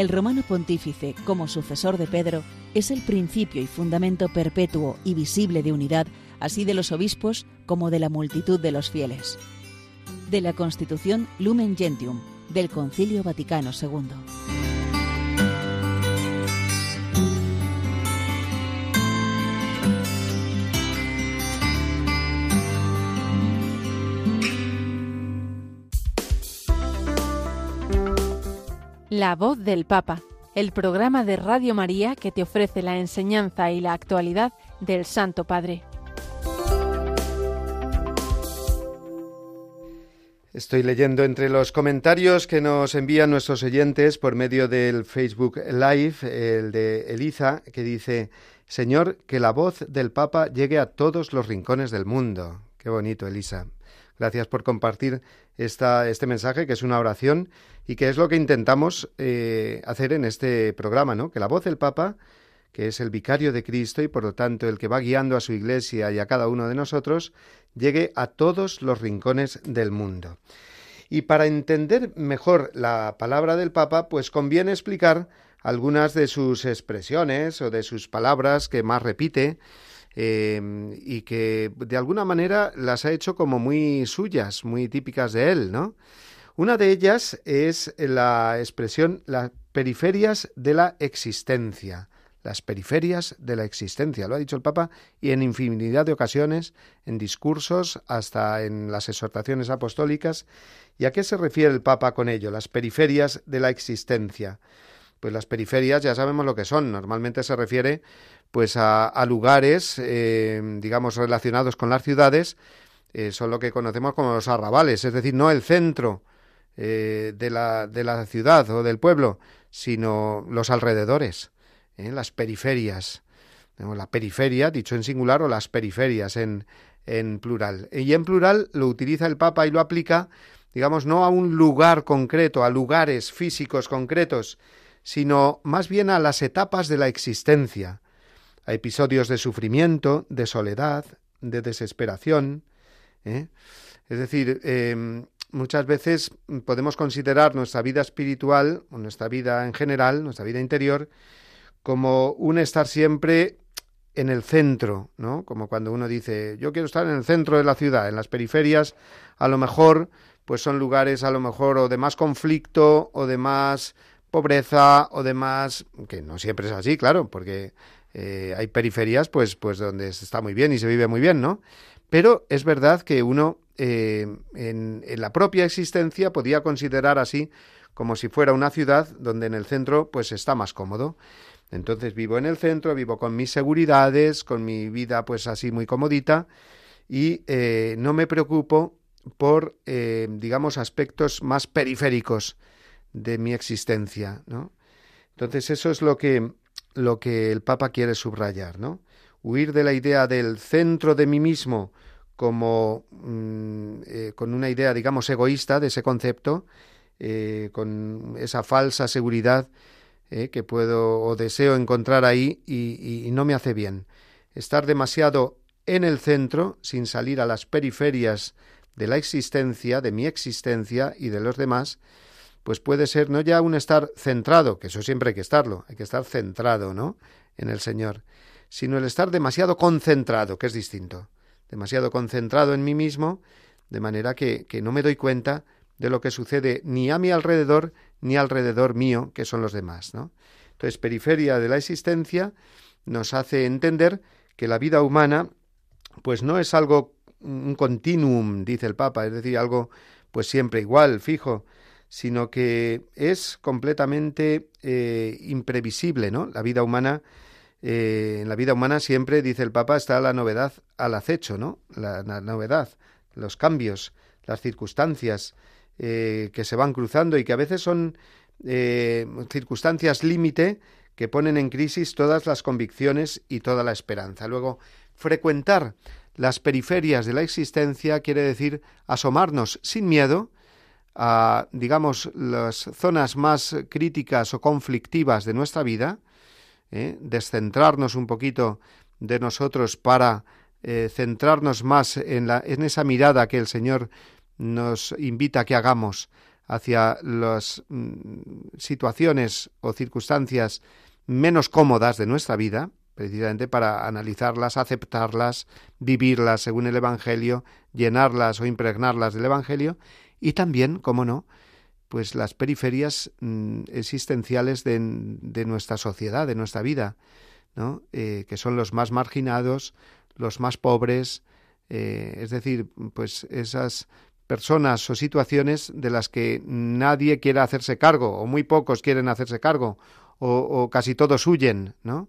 El romano pontífice, como sucesor de Pedro, es el principio y fundamento perpetuo y visible de unidad, así de los obispos como de la multitud de los fieles. De la Constitución Lumen Gentium, del Concilio Vaticano II. La voz del Papa, el programa de Radio María que te ofrece la enseñanza y la actualidad del Santo Padre. Estoy leyendo entre los comentarios que nos envían nuestros oyentes por medio del Facebook Live, el de Eliza, que dice, Señor, que la voz del Papa llegue a todos los rincones del mundo. Qué bonito, Elisa. Gracias por compartir esta, este mensaje, que es una oración y que es lo que intentamos eh, hacer en este programa, ¿no? Que la voz del Papa, que es el vicario de Cristo y por lo tanto el que va guiando a su Iglesia y a cada uno de nosotros, llegue a todos los rincones del mundo. Y para entender mejor la palabra del Papa, pues conviene explicar algunas de sus expresiones o de sus palabras que más repite, Em, y que de alguna manera las ha hecho como muy suyas, muy típicas de él, ¿no? Una de ellas es la expresión las periferias de la existencia, las periferias de la existencia, lo ha dicho el Papa, y en infinidad de ocasiones, en discursos, hasta en las exhortaciones apostólicas. ¿Y a qué se refiere el Papa con ello? Las periferias de la existencia. Pues las periferias ya sabemos lo que son. Normalmente se refiere pues a, lugares, eh, digamos, relacionados con las ciudades, eh, son lo que conocemos como los arrabales, es decir, no el centro eh, de, la, de la ciudad o del pueblo, sino los alrededores, las periferias. La periferia, dicho en singular, o las periferias en, en plural. Y en plural lo utiliza el Papa y lo aplica, digamos, no a un lugar concreto, a lugares físicos concretos, sino más bien a las etapas de la existencia, a episodios de sufrimiento, de soledad, de desesperación. ¿eh? Es decir, em, muchas veces podemos considerar nuestra vida espiritual, o nuestra vida en general, nuestra vida interior, como un estar siempre en el centro, ¿no? Como cuando uno dice, yo quiero estar en el centro de la ciudad, en las periferias, a lo mejor, pues son lugares a lo mejor o de más conflicto o de más pobreza o de más, que no siempre es así, claro, porque eh, hay periferias, pues, pues donde se está muy bien y se vive muy bien, ¿no? Pero es verdad que uno eh, en, la propia existencia podía considerar así como si fuera una ciudad donde en el centro pues está más cómodo. Entonces vivo en el centro, vivo con mis seguridades, con mi vida pues así muy comodita y eh, no me preocupo por, digamos, aspectos más periféricos de mi existencia, ¿no? Entonces eso es lo que lo que el Papa quiere subrayar, ¿no? Huir de la idea del centro de mí mismo como mm, eh, con una idea, digamos, egoísta de ese concepto, eh, con esa falsa seguridad eh, que puedo o deseo encontrar ahí y, y no me hace bien. Estar demasiado en el centro, sin salir a las periferias de la existencia, de mi existencia y de los demás, pues puede ser no ya un estar centrado, que eso siempre hay que estarlo, hay que estar centrado, ¿no? En el Señor, sino el estar demasiado concentrado, que es distinto, demasiado concentrado en mí mismo, de manera que, que no me doy cuenta de lo que sucede ni a mi alrededor ni alrededor mío, que son los demás, ¿no? Entonces, periferia de la existencia nos hace entender que la vida humana, pues no es algo un continuum, dice el Papa, es decir, algo pues siempre igual, fijo, sino que es completamente eh, imprevisible, ¿no? La vida humana, eh, en la vida humana siempre, dice el Papa, está la novedad al acecho, ¿no? La, novedad, los cambios, las circunstancias eh, que se van cruzando y que a veces son circunstancias límite que ponen en crisis todas las convicciones y toda la esperanza. Luego, frecuentar las periferias de la existencia quiere decir asomarnos sin miedo, a, digamos, las zonas más críticas o conflictivas de nuestra vida, ¿eh? descentrarnos un poquito de nosotros para eh, centrarnos más en, la, en esa mirada que el Señor nos invita a que hagamos hacia las mm, situaciones o circunstancias menos cómodas de nuestra vida, precisamente para analizarlas, aceptarlas, vivirlas según el Evangelio, llenarlas o impregnarlas del Evangelio y también, cómo no, pues las periferias mm, existenciales de, nuestra sociedad, de nuestra vida, ¿no? Eh, que son los más marginados, los más pobres, eh, es decir, pues esas personas o situaciones de las que nadie quiere hacerse cargo, o muy pocos quieren hacerse cargo, o, o casi todos huyen, ¿no?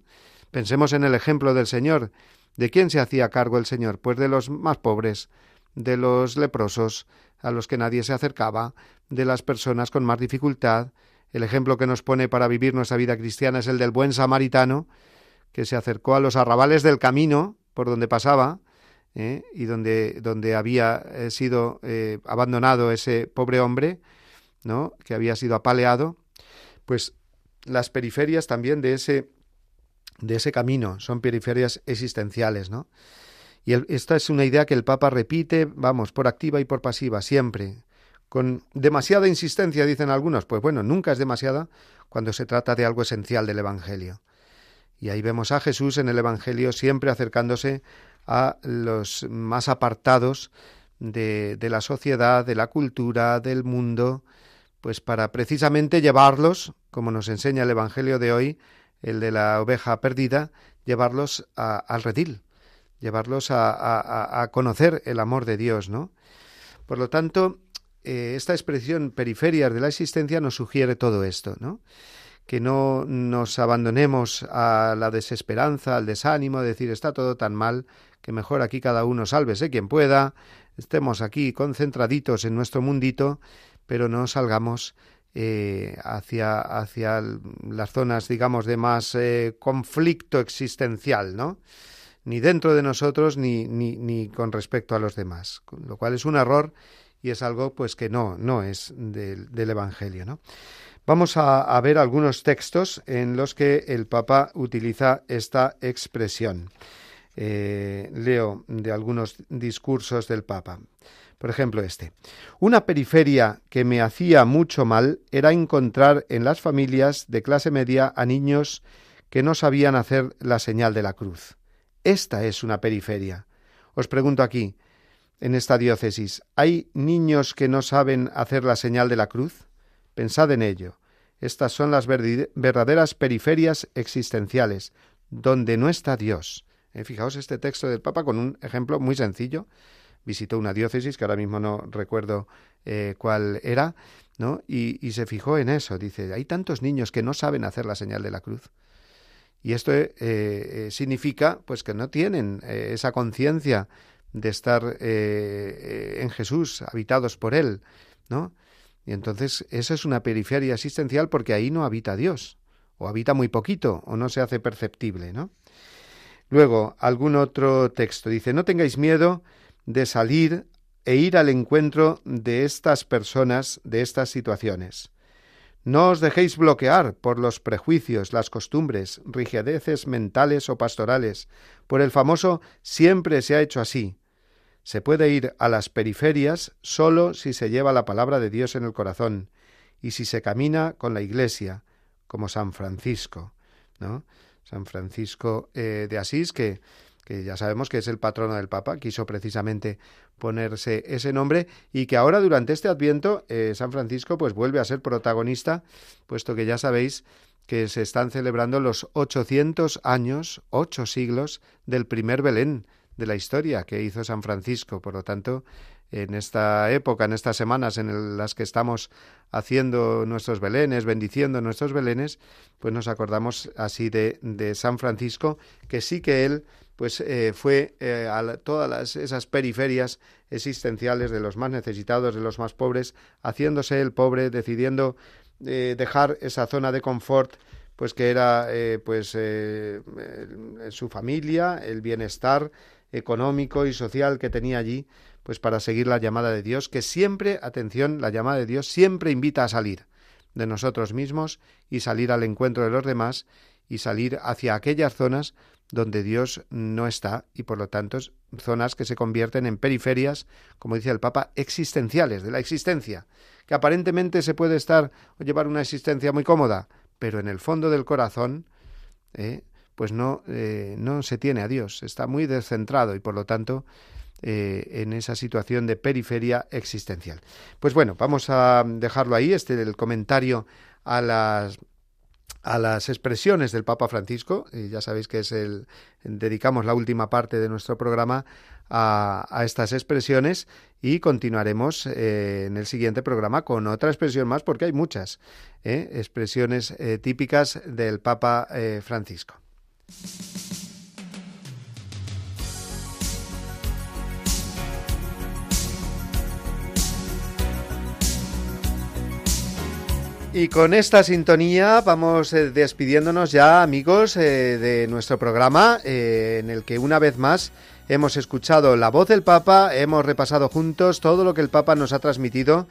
Pensemos en el ejemplo del Señor. ¿De quién se hacía cargo el Señor? Pues de los más pobres, de los leprosos, a los que nadie se acercaba, de las personas con más dificultad. El ejemplo que nos pone para vivir nuestra vida cristiana es el del buen samaritano, que se acercó a los arrabales del camino por donde pasaba, ¿eh? y donde, donde había eh, sido eh, abandonado ese pobre hombre, ¿no? que había sido apaleado, pues las periferias también de ese, de ese camino son periferias existenciales, ¿no? Y esta es una idea que el Papa repite, vamos, por activa y por pasiva, siempre. Con demasiada insistencia, dicen algunos. Pues bueno, nunca es demasiada cuando se trata de algo esencial del Evangelio. Y ahí vemos a Jesús en el Evangelio siempre acercándose a los más apartados de, la sociedad, de la cultura, del mundo, pues para precisamente llevarlos, como nos enseña el Evangelio de hoy, el de la oveja perdida, llevarlos al redil, llevarlos a, conocer el amor de Dios, ¿no? Por lo tanto, eh, esta expresión periferias de la existencia nos sugiere todo esto, ¿no? Que no nos abandonemos a la desesperanza, al desánimo, de decir está todo tan mal que mejor aquí cada uno sálvese quien pueda, estemos aquí concentraditos en nuestro mundito, pero no salgamos eh, hacia, hacia las zonas, digamos, de más eh, conflicto existencial, ¿no? Ni dentro de nosotros ni, ni, ni, con respecto a los demás, lo cual es un error y es algo pues que no, no es del, del Evangelio, ¿no? Vamos a, a, ver algunos textos en los que el Papa utiliza esta expresión. Eh, leo de algunos discursos del Papa. Por ejemplo, este. Una periferia que me hacía mucho mal era encontrar en las familias de clase media a niños que no sabían hacer la señal de la cruz. Esta es una periferia. Os pregunto aquí, en esta diócesis, ¿hay niños que no saben hacer la señal de la cruz? Pensad en ello. Estas son las verdaderas periferias existenciales, donde no está Dios. Eh, fijaos este texto del Papa con un ejemplo muy sencillo visitó una diócesis, que ahora mismo no recuerdo eh, cuál era, ¿no? Y, se fijó en eso. Dice, hay tantos niños que no saben hacer la señal de la cruz. Y esto eh, eh, significa, pues, que no tienen esa conciencia de estar en Jesús, habitados por Él, ¿no? Y entonces eso es una periferia asistencial porque ahí no habita Dios, o habita muy poquito, o no se hace perceptible, ¿no? Luego, algún otro texto dice, no tengáis miedo de salir e ir al encuentro de estas personas, de estas situaciones. No os dejéis bloquear por los prejuicios, las costumbres, rigideces mentales o pastorales, por el famoso siempre se ha hecho así. Se puede ir a las periferias solo si se lleva la palabra de Dios en el corazón y si se camina con la Iglesia, como San Francisco, ¿no? San Francisco eh, de Asís, que que ya sabemos que es el patrono del Papa, quiso precisamente ponerse ese nombre y que ahora durante este Adviento eh, San Francisco pues vuelve a ser protagonista, puesto que ya sabéis que se están celebrando los 800 años, ocho siglos del primer Belén de la historia que hizo San Francisco. Por lo tanto, en esta época, en estas semanas en las que estamos haciendo nuestros belenes, bendiciendo nuestros belenes, pues nos acordamos así de, de San Francisco, que sí que él pues eh, fue eh, a todas esas periferias existenciales de los más necesitados, de los más pobres, haciéndose el pobre, decidiendo eh, dejar esa zona de confort, pues que era pues su familia, el bienestar económico y social que tenía allí, pues para seguir la llamada de Dios, que siempre, atención, la llamada de Dios siempre invita a salir de nosotros mismos y salir al encuentro de los demás y salir hacia aquellas zonas donde Dios no está y por lo tanto zonas que se convierten en periferias, como dice el Papa, existenciales de la existencia, que aparentemente se puede estar o llevar una existencia muy cómoda, pero en el fondo del corazón, eh, pues no, eh, no se tiene a Dios, está muy descentrado y por lo tanto eh, en esa situación de periferia existencial. Pues bueno, vamos a dejarlo ahí, este el comentario a las a las expresiones del Papa Francisco, y ya sabéis que es el dedicamos la última parte de nuestro programa a, estas expresiones y continuaremos eh, en el siguiente programa con otra expresión más porque hay muchas eh, expresiones eh, típicas del Papa Francisco. Y con esta sintonía vamos eh, despidiéndonos ya, amigos, eh, de nuestro programa, eh, en el que una vez más hemos escuchado la voz del Papa, hemos repasado juntos todo lo que el Papa nos ha transmitido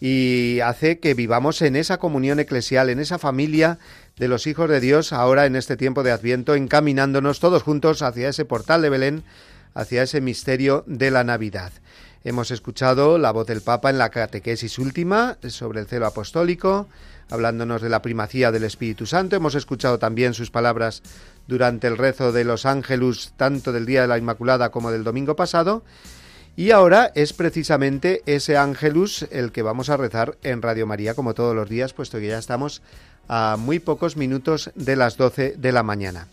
y hace que vivamos en esa comunión eclesial, en esa familia de los hijos de Dios, ahora en este tiempo de Adviento, encaminándonos todos juntos hacia ese portal de Belén, hacia ese misterio de la Navidad. Hemos escuchado la voz del Papa en la catequesis última sobre el celo apostólico, hablándonos de la primacía del Espíritu Santo. Hemos escuchado también sus palabras durante el rezo de los ángelus, tanto del Día de la Inmaculada como del domingo pasado. Y ahora es precisamente ese ángelus el que vamos a rezar en Radio María, como todos los días, puesto que ya estamos a muy pocos minutos de las 12 de la mañana.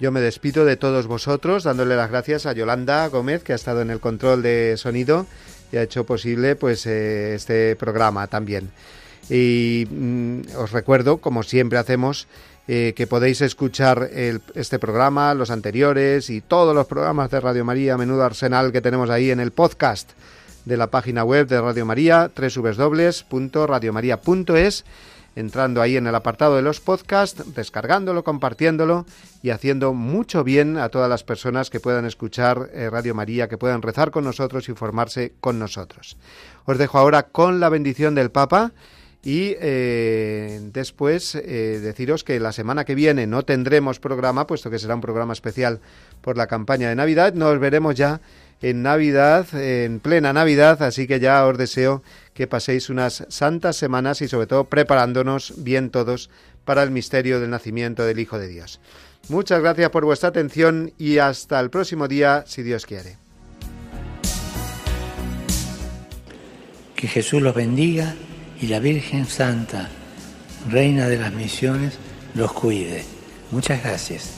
Yo me despido de todos vosotros, dándole las gracias a Yolanda Gómez, que ha estado en el control de sonido y ha hecho posible pues eh, este programa también. Y mm, os recuerdo, como siempre hacemos, eh, que podéis escuchar este programa, los anteriores y todos los programas de Radio María, menudo arsenal que tenemos ahí en el podcast de la página web de Radio María, www.radiomaria.es, entrando ahí en el apartado de los podcasts, descargándolo, compartiéndolo y haciendo mucho bien a todas las personas que puedan escuchar eh, Radio María, que puedan rezar con nosotros y formarse con nosotros. Os dejo ahora con la bendición del Papa y eh, después eh, deciros que la semana que viene no tendremos programa, puesto que será un programa especial por la campaña de Navidad. Nos veremos ya en Navidad, en plena Navidad, así que ya os deseo que paséis unas santas semanas y sobre todo preparándonos bien todos para el misterio del nacimiento del Hijo de Dios. Muchas gracias por vuestra atención y hasta el próximo día, si Dios quiere. Que Jesús los bendiga y la Virgen Santa, Reina de las Misiones, los cuide. Muchas gracias.